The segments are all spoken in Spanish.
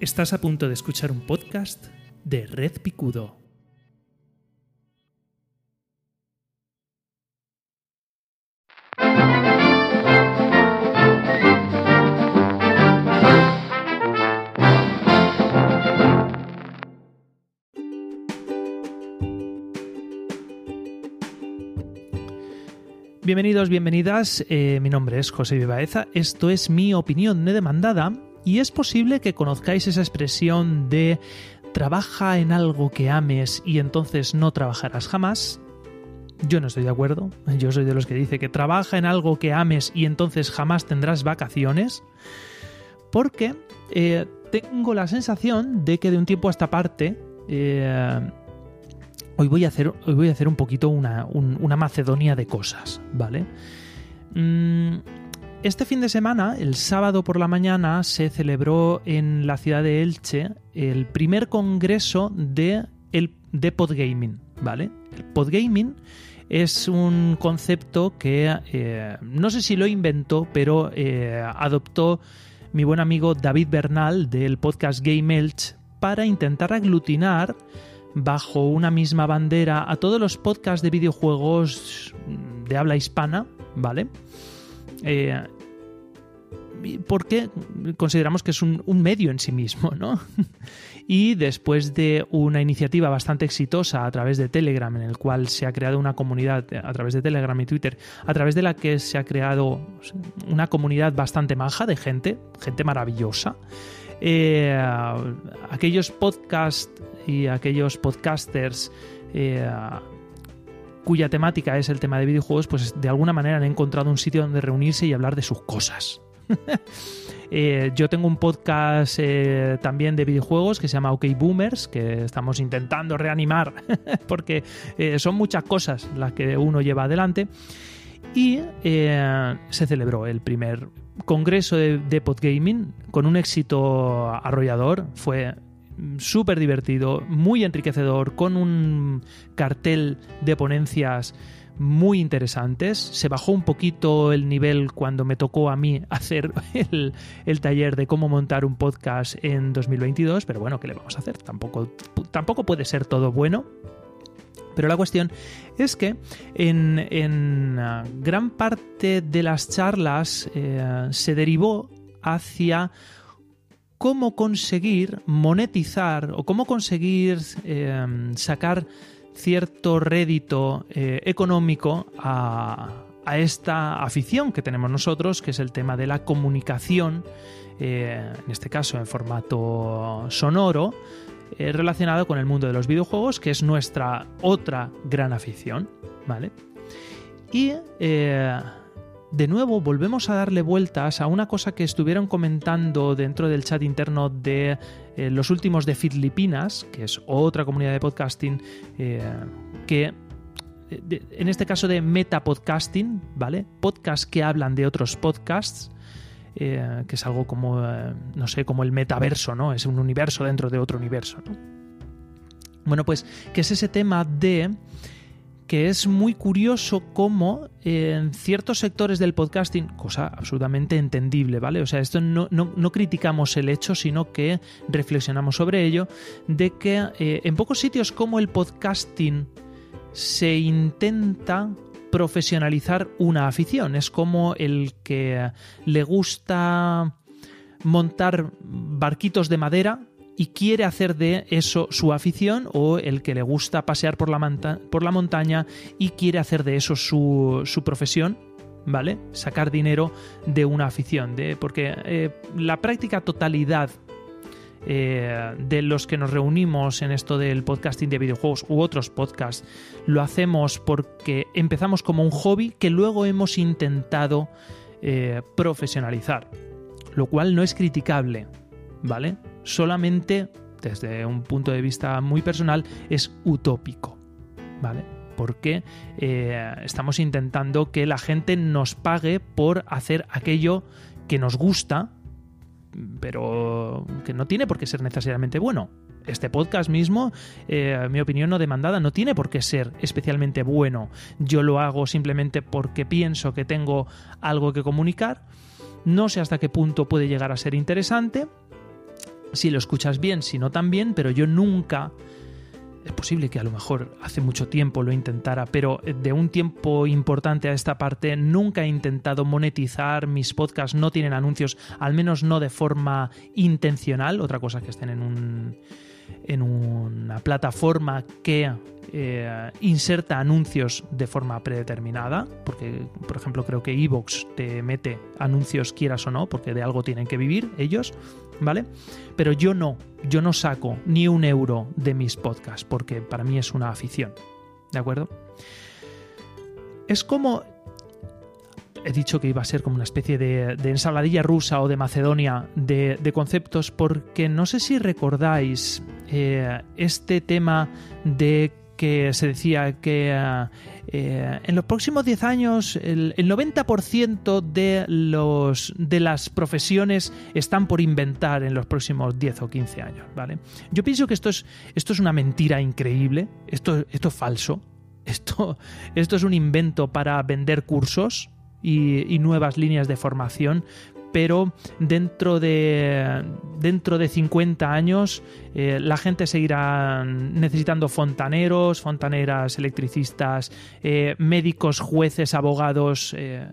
Estás a punto de escuchar un podcast de Red Picudo. Bienvenidos, bienvenidas. Eh, mi nombre es José Vivaeza. Esto es mi opinión no demandada y es posible que conozcáis esa expresión de trabaja en algo que ames y entonces no trabajarás jamás. Yo no estoy de acuerdo. Yo soy de los que dice que trabaja en algo que ames y entonces jamás tendrás vacaciones. Porque eh, tengo la sensación de que de un tiempo a esta parte eh, hoy, voy a hacer, hoy voy a hacer un poquito una, una Macedonia de cosas, ¿vale? Mm, este fin de semana, el sábado por la mañana, se celebró en la ciudad de Elche el primer congreso de, el, de podgaming, ¿vale? El podgaming es un concepto que eh, no sé si lo inventó, pero eh, adoptó mi buen amigo David Bernal del podcast Game Elch para intentar aglutinar bajo una misma bandera a todos los podcasts de videojuegos de habla hispana, ¿vale? Eh, porque consideramos que es un, medio en sí mismo, ¿no? y después de una iniciativa bastante exitosa a través de Telegram, en el cual se ha creado una comunidad, a través de Telegram y Twitter, a través de la que se ha creado una comunidad bastante maja de gente, gente maravillosa, eh, aquellos podcasts y aquellos podcasters eh, cuya temática es el tema de videojuegos, pues de alguna manera han encontrado un sitio donde reunirse y hablar de sus cosas. Eh, yo tengo un podcast eh, también de videojuegos que se llama OK Boomers, que estamos intentando reanimar porque eh, son muchas cosas las que uno lleva adelante. Y se celebró el primer congreso de, de podgaming con un éxito arrollador. Fue súper divertido, muy enriquecedor, con un cartel de ponencias muy interesantes. Se bajó un poquito el nivel cuando me tocó a mí hacer el, taller de cómo montar un podcast en 2022, pero bueno, ¿qué le vamos a hacer? Tampoco, tampoco puede ser todo bueno. Pero la cuestión es que en, ah, gran parte de las charlas eh, se derivó hacia cómo conseguir monetizar o cómo conseguir eh, sacar cierto rédito eh, económico a, esta afición que tenemos nosotros, que es el tema de la comunicación, eh, en este caso en formato sonoro, relacionado con el mundo de los videojuegos, que es nuestra otra gran afición, ¿vale? Y de nuevo volvemos a darle vueltas a una cosa que estuvieron comentando dentro del chat interno de eh, los últimos de Filipinas, que es otra comunidad de podcasting eh, que en este caso de metapodcasting, ¿vale? Podcasts que hablan de otros podcasts. Eh, que es algo como, no sé, como el metaverso, ¿no? Es un universo dentro de otro universo, Bueno, pues, que es ese tema de que es muy curioso cómo en ciertos sectores del podcasting, cosa absolutamente entendible, ¿vale? O sea, esto no, criticamos el hecho, sino que reflexionamos sobre ello, de que eh, en pocos sitios como el podcasting se intenta profesionalizar una afición. Es como el que le gusta montar barquitos de madera y quiere hacer de eso su afición o el que le gusta pasear por la, montaña y quiere hacer de eso su, profesión, ¿vale? Sacar dinero de una afición, porque eh, la práctica totalidad eh, de los que nos reunimos en esto del podcasting de videojuegos u otros podcasts, lo hacemos porque empezamos como un hobby que luego hemos intentado eh, profesionalizar, lo cual no es criticable, ¿vale? solamente desde un punto de vista muy personal es utópico, ¿vale? Porque eh, estamos intentando que la gente nos pague por hacer aquello que nos gusta, pero que no tiene por qué ser necesariamente bueno. Este podcast mismo, eh, mi opinión no demandada, no tiene por qué ser especialmente bueno. Yo lo hago simplemente porque pienso que tengo algo que comunicar. No sé hasta qué punto puede llegar a ser interesante, si lo escuchas bien, si no también, pero yo nunca es posible que a lo mejor hace mucho tiempo lo intentara, pero de un tiempo importante a esta parte nunca he intentado monetizar, mis podcasts no tienen anuncios, al menos no de forma intencional, otra cosa que estén en un en una plataforma que eh, inserta anuncios de forma predeterminada, porque por ejemplo creo que Evox te mete anuncios quieras o no, porque de algo tienen que vivir ellos, ¿vale? Pero yo no, yo no saco ni un euro de mis podcasts, porque para mí es una afición, ¿de acuerdo? Es como he dicho que iba a ser como una especie de, ensaladilla rusa o de Macedonia de, conceptos, porque no sé si recordáis eh, este tema de que se decía que eh, en los próximos 10 años el, 90% de, los, de las profesiones están por inventar en los próximos 10 o 15 años, ¿vale? Yo pienso que esto es, esto es una mentira increíble, esto, esto es falso, esto, esto es un invento para vender cursos, y, nuevas líneas de formación, pero dentro de, dentro de 50 años eh, la gente seguirá necesitando fontaneros, fontaneras, electricistas, eh, médicos, jueces, abogados, eh,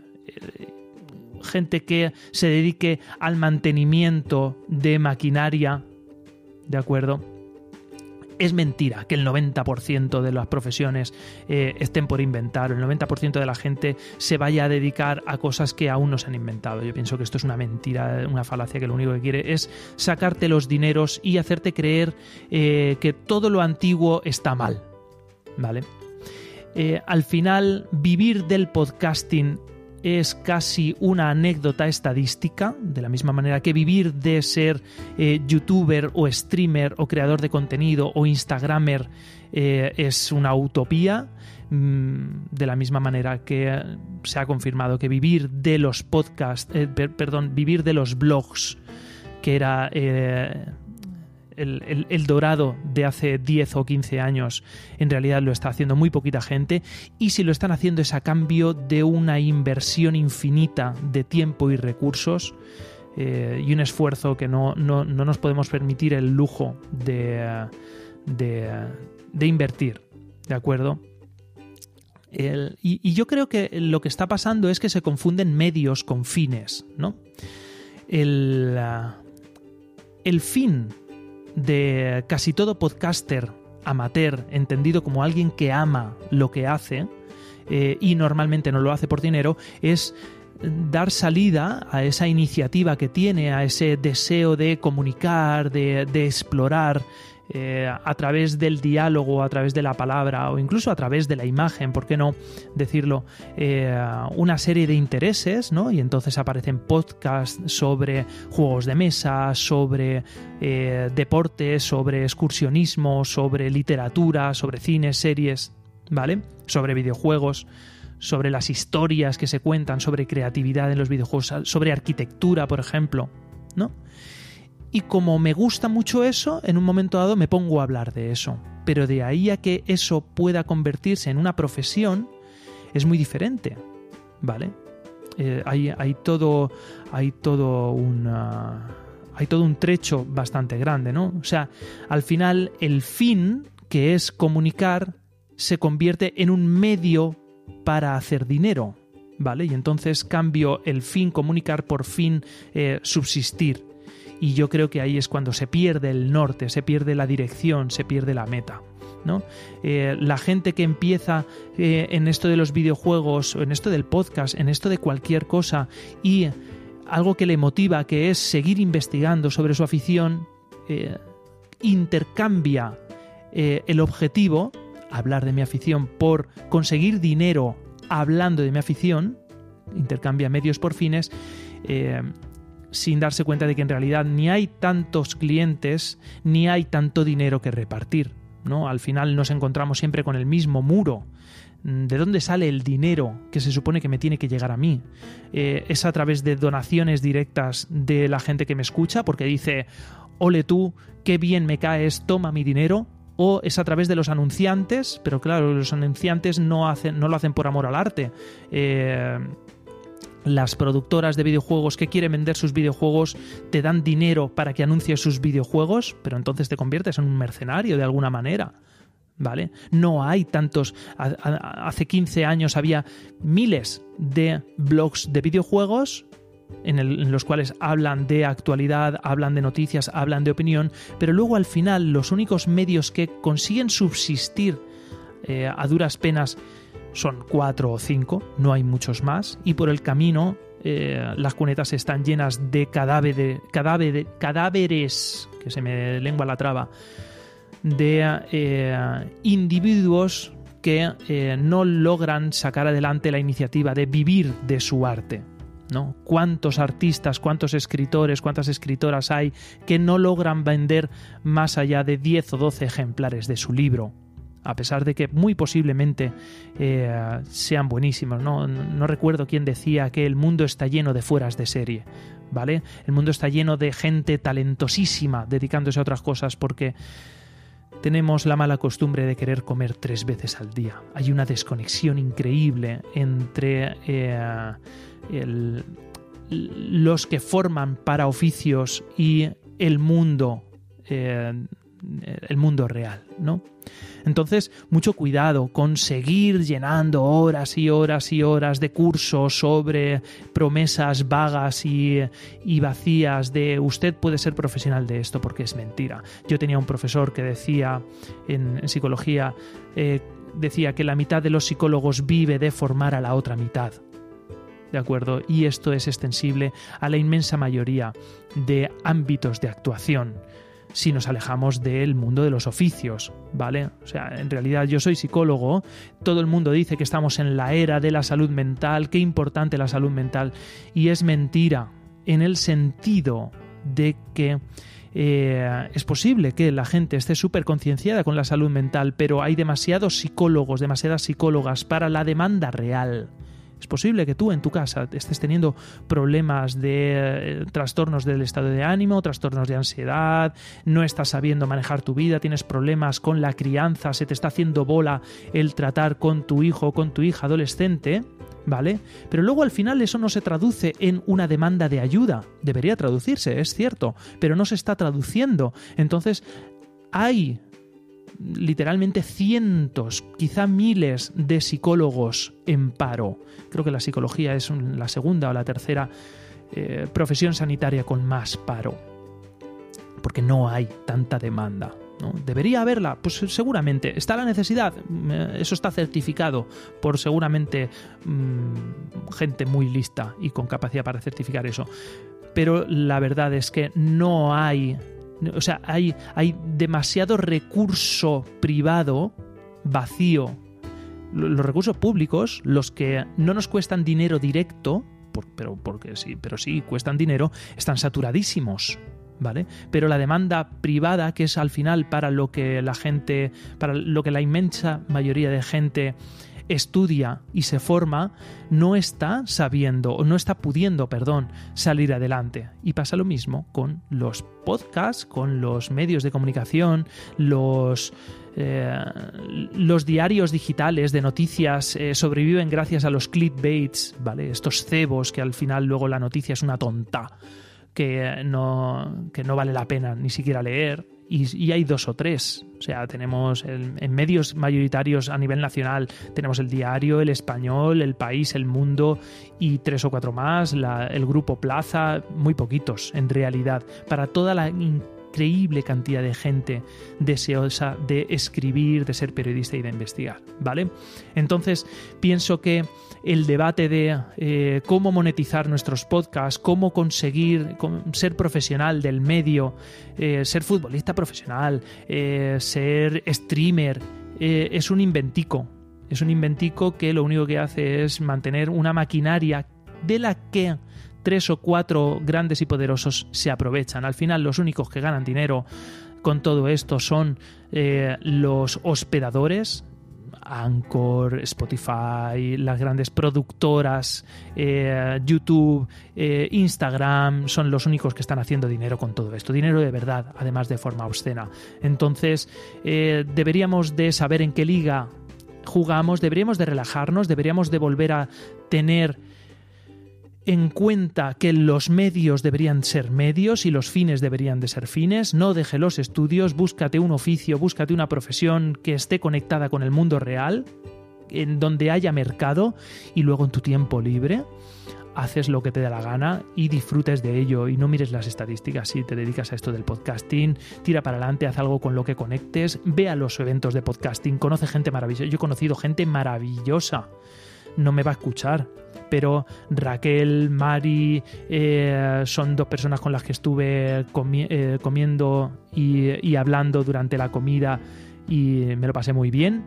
gente que se dedique al mantenimiento de maquinaria, ¿de acuerdo? Es mentira que el 90% de las profesiones eh, estén por inventar, el 90% de la gente se vaya a dedicar a cosas que aún no se han inventado. Yo pienso que esto es una mentira, una falacia que lo único que quiere es sacarte los dineros y hacerte creer eh, que todo lo antiguo está mal. ¿Vale? Eh, al final, vivir del podcasting es casi una anécdota estadística, de la misma manera que vivir de ser eh, youtuber o streamer o creador de contenido o instagramer eh, es una utopía, mm, de la misma manera que se ha confirmado que vivir de los podcasts, eh, perdón, vivir de los blogs, que era el, dorado de hace 10 o 15 años en realidad lo está haciendo muy poquita gente y si lo están haciendo es a cambio de una inversión infinita de tiempo y recursos eh, y un esfuerzo que no, nos podemos permitir el lujo de, de, invertir, ¿de acuerdo? y, y, yo creo que lo que está pasando es que se confunden medios con fines, ¿no? El, el fin de casi todo podcaster amateur, entendido como alguien que ama lo que hace, eh, y normalmente no lo hace por dinero, es dar salida a esa iniciativa que tiene, a ese deseo de comunicar, de, de explorar, eh, a través del diálogo, a través de la palabra o incluso a través de la imagen, ¿por qué no decirlo? Eh, una serie de intereses, ¿no? Y entonces aparecen podcasts sobre juegos de mesa, sobre eh, deportes, sobre excursionismo, sobre literatura, sobre cines, series, ¿vale? Sobre videojuegos sobre las historias que se cuentan, sobre creatividad en los videojuegos, sobre arquitectura, por ejemplo, ¿no? Y como me gusta mucho eso, en un momento dado me pongo a hablar de eso. Pero de ahí a que eso pueda convertirse en una profesión, es muy diferente. ¿Vale? Eh, hay, todo. Hay todo Hay todo un trecho bastante grande, ¿no? O sea, al final el fin, que es comunicar, se convierte en un medio para hacer dinero. ¿Vale? Y entonces cambio el fin comunicar por fin eh, subsistir y yo creo que ahí es cuando se pierde el norte, se pierde la dirección, se pierde la meta. ¿no? Eh, la gente que empieza eh, en esto de los videojuegos, en esto del podcast, en esto de cualquier cosa y algo que le motiva, que es seguir investigando sobre su afición, eh, intercambia el objetivo, hablar de mi afición, por conseguir dinero hablando de mi afición, intercambia medios por fines, sin darse cuenta de que en realidad ni hay tantos clientes ni hay tanto dinero que repartir. ¿no? Al final nos encontramos siempre con el mismo muro. ¿De dónde sale el dinero que se supone que me tiene que llegar a mí? Eh, ¿Es a través de donaciones directas de la gente que me escucha porque dice, ole tú, qué bien me caes, toma mi dinero? o es a través de los anunciantes, pero claro, los anunciantes no, hacen, no lo hacen por amor al arte. Eh, las productoras de videojuegos que quieren vender sus videojuegos te dan dinero para que anuncies sus videojuegos, pero entonces te conviertes en un mercenario de alguna manera. ¿Vale? No hay tantos. Hace 15 años había miles de blogs de videojuegos en, los cuales hablan de actualidad, hablan de noticias, hablan de opinión, pero luego al final los únicos medios que consiguen subsistir eh, a duras penas son cuatro o cinco, no hay muchos más, y por el camino eh, las cunetas están llenas de cadáveres, cadáveres, que se me lengua la traba, de eh, individuos que eh, no logran sacar adelante la iniciativa de vivir de su arte. ¿no? ¿Cuántos artistas, cuántos escritores, cuántas escritoras hay que no logran vender más allá de 10 o 12 ejemplares de su libro? A pesar de que muy posiblemente eh, sean buenísimos. ¿no? recuerdo quién decía que el mundo está lleno de fueras de serie, ¿vale? El mundo está lleno de gente talentosísima dedicándose a otras cosas porque tenemos la mala costumbre de querer comer tres veces al día. Hay una desconexión increíble entre eh, los que forman para oficios y el mundo, eh, el mundo real, ¿no? Entonces, mucho cuidado con seguir llenando horas y horas y horas de cursos sobre promesas vagas y, vacías de usted puede ser profesional de esto porque es mentira. Yo tenía un profesor que decía en, psicología, eh, decía que la mitad de los psicólogos vive de formar a la otra mitad. ¿De acuerdo? Y esto es extensible a la inmensa mayoría de ámbitos de actuación si nos alejamos del mundo de los oficios, ¿vale? O sea, en realidad yo soy psicólogo, todo el mundo dice que estamos en la era de la salud mental, qué importante la salud mental, y es mentira, en el sentido de que eh, es posible que la gente esté súper concienciada con la salud mental, pero hay demasiados psicólogos, demasiadas psicólogas para la demanda real. Es posible que tú en tu casa estés teniendo problemas de eh, trastornos del estado de ánimo, trastornos de ansiedad, no estás sabiendo manejar tu vida, tienes problemas con la crianza, se te está haciendo bola el tratar con tu hijo o con tu hija adolescente, ¿vale? Pero luego al final eso no se traduce en una demanda de ayuda. Debería traducirse, es cierto, pero no se está traduciendo. Entonces, hay literalmente cientos, quizá miles de psicólogos en paro. Creo que la psicología es la segunda o la tercera eh, profesión sanitaria con más paro, porque no hay tanta demanda. ¿no? ¿Debería haberla? Pues seguramente. ¿Está la necesidad? Eh, eso está certificado por seguramente mm, gente muy lista y con capacidad para certificar eso. Pero la verdad es que no hay o sea, hay, hay demasiado recurso privado vacío. Los recursos públicos, los que no nos cuestan dinero directo, pero porque sí, pero sí cuestan dinero, están saturadísimos. ¿Vale? Pero la demanda privada, que es al final para lo que la gente, para lo que la inmensa mayoría de gente estudia y se forma, no está sabiendo o no está pudiendo, perdón, salir adelante. Y pasa lo mismo con los podcasts, con los medios de comunicación, los eh, los diarios digitales de noticias eh, sobreviven gracias a los clickbaits, ¿vale? Estos cebos que al final luego la noticia es una tonta que no, que no vale la pena ni siquiera leer y, hay dos o tres. O sea, tenemos en medios mayoritarios a nivel nacional, tenemos el diario, el español, el país, el mundo y tres o cuatro más, el grupo Plaza, muy poquitos en realidad, para toda la increíble cantidad de gente deseosa de escribir, de ser periodista y de investigar, ¿vale? Entonces, pienso que el debate de eh, cómo monetizar nuestros podcasts, cómo conseguir ser profesional del medio, eh, ser futbolista profesional, eh, ser streamer, es un inventico. Es un inventico que lo único que hace es mantener una maquinaria de la que tres o cuatro grandes y poderosos se aprovechan. Al final los únicos que ganan dinero con todo esto son eh, los hospedadores, Anchor, Spotify, las grandes productoras, eh, YouTube, eh, Instagram, son los únicos que están haciendo dinero con todo esto. Dinero de verdad, además de forma obscena. Entonces, deberíamos de saber en qué liga jugamos, deberíamos de relajarnos, deberíamos de volver a tener en cuenta que los medios deberían ser medios y los fines deberían de ser fines, no deje los estudios, búscate un oficio, búscate una profesión que esté conectada con el mundo real, en donde haya mercado y luego en tu tiempo libre haces lo que te dé la gana y disfrutes de ello y no mires las estadísticas. Si te dedicas a esto del podcasting, tira para adelante, haz algo con lo que conectes, ve a los eventos de podcasting, conoce gente maravillosa, yo he conocido gente maravillosa, no me va a escuchar, pero Raquel, Mari, eh, son dos personas con las que estuve eh, comiendo y, hablando durante la comida y me lo pasé muy bien.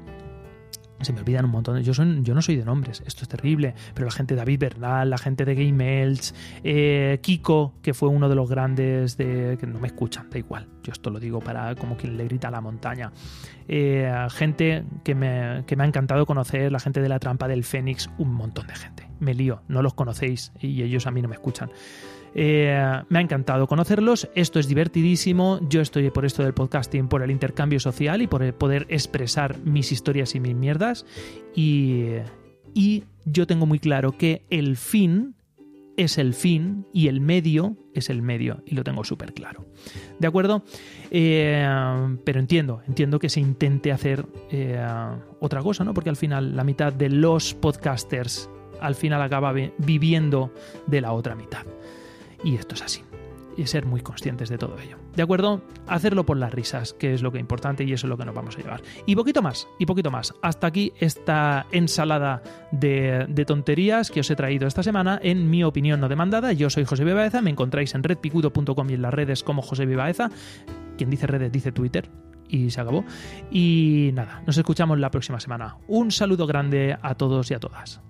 Se me olvidan un montón. Yo, no soy de nombres, esto es terrible. Pero la gente de David Bernal, la gente de Game Elch, eh, Kiko, que fue uno de los grandes de. que no me escuchan, da igual. Yo esto lo digo para como quien le grita a la montaña. gente que me ha encantado conocer, la gente de la trampa del Fénix, un montón de gente me lío, no los conocéis y ellos a mí no me escuchan. Eh, me ha encantado conocerlos, esto es divertidísimo, yo estoy por esto del podcasting, por el intercambio social y por poder expresar mis historias y mis mierdas y, y yo tengo muy claro que el fin es el fin y el medio es el medio y lo tengo súper claro. ¿De acuerdo? Eh, pero entiendo, entiendo que se intente hacer eh, otra cosa, ¿no? Porque al final la mitad de los podcasters al final acaba viviendo de la otra mitad. Y esto es así. Y ser muy conscientes de todo ello. ¿De acuerdo? Hacerlo por las risas, que es lo que es importante y eso es lo que nos vamos a llevar. Y poquito más, y poquito más. Hasta aquí esta ensalada de, tonterías que os he traído esta semana en mi opinión no demandada. Yo soy José Vivaeza, me encontráis en redpicudo.com y en las redes como José Vivaeza. Quien dice redes dice Twitter, y se acabó. Y nada, nos escuchamos la próxima semana. Un saludo grande a todos y a todas.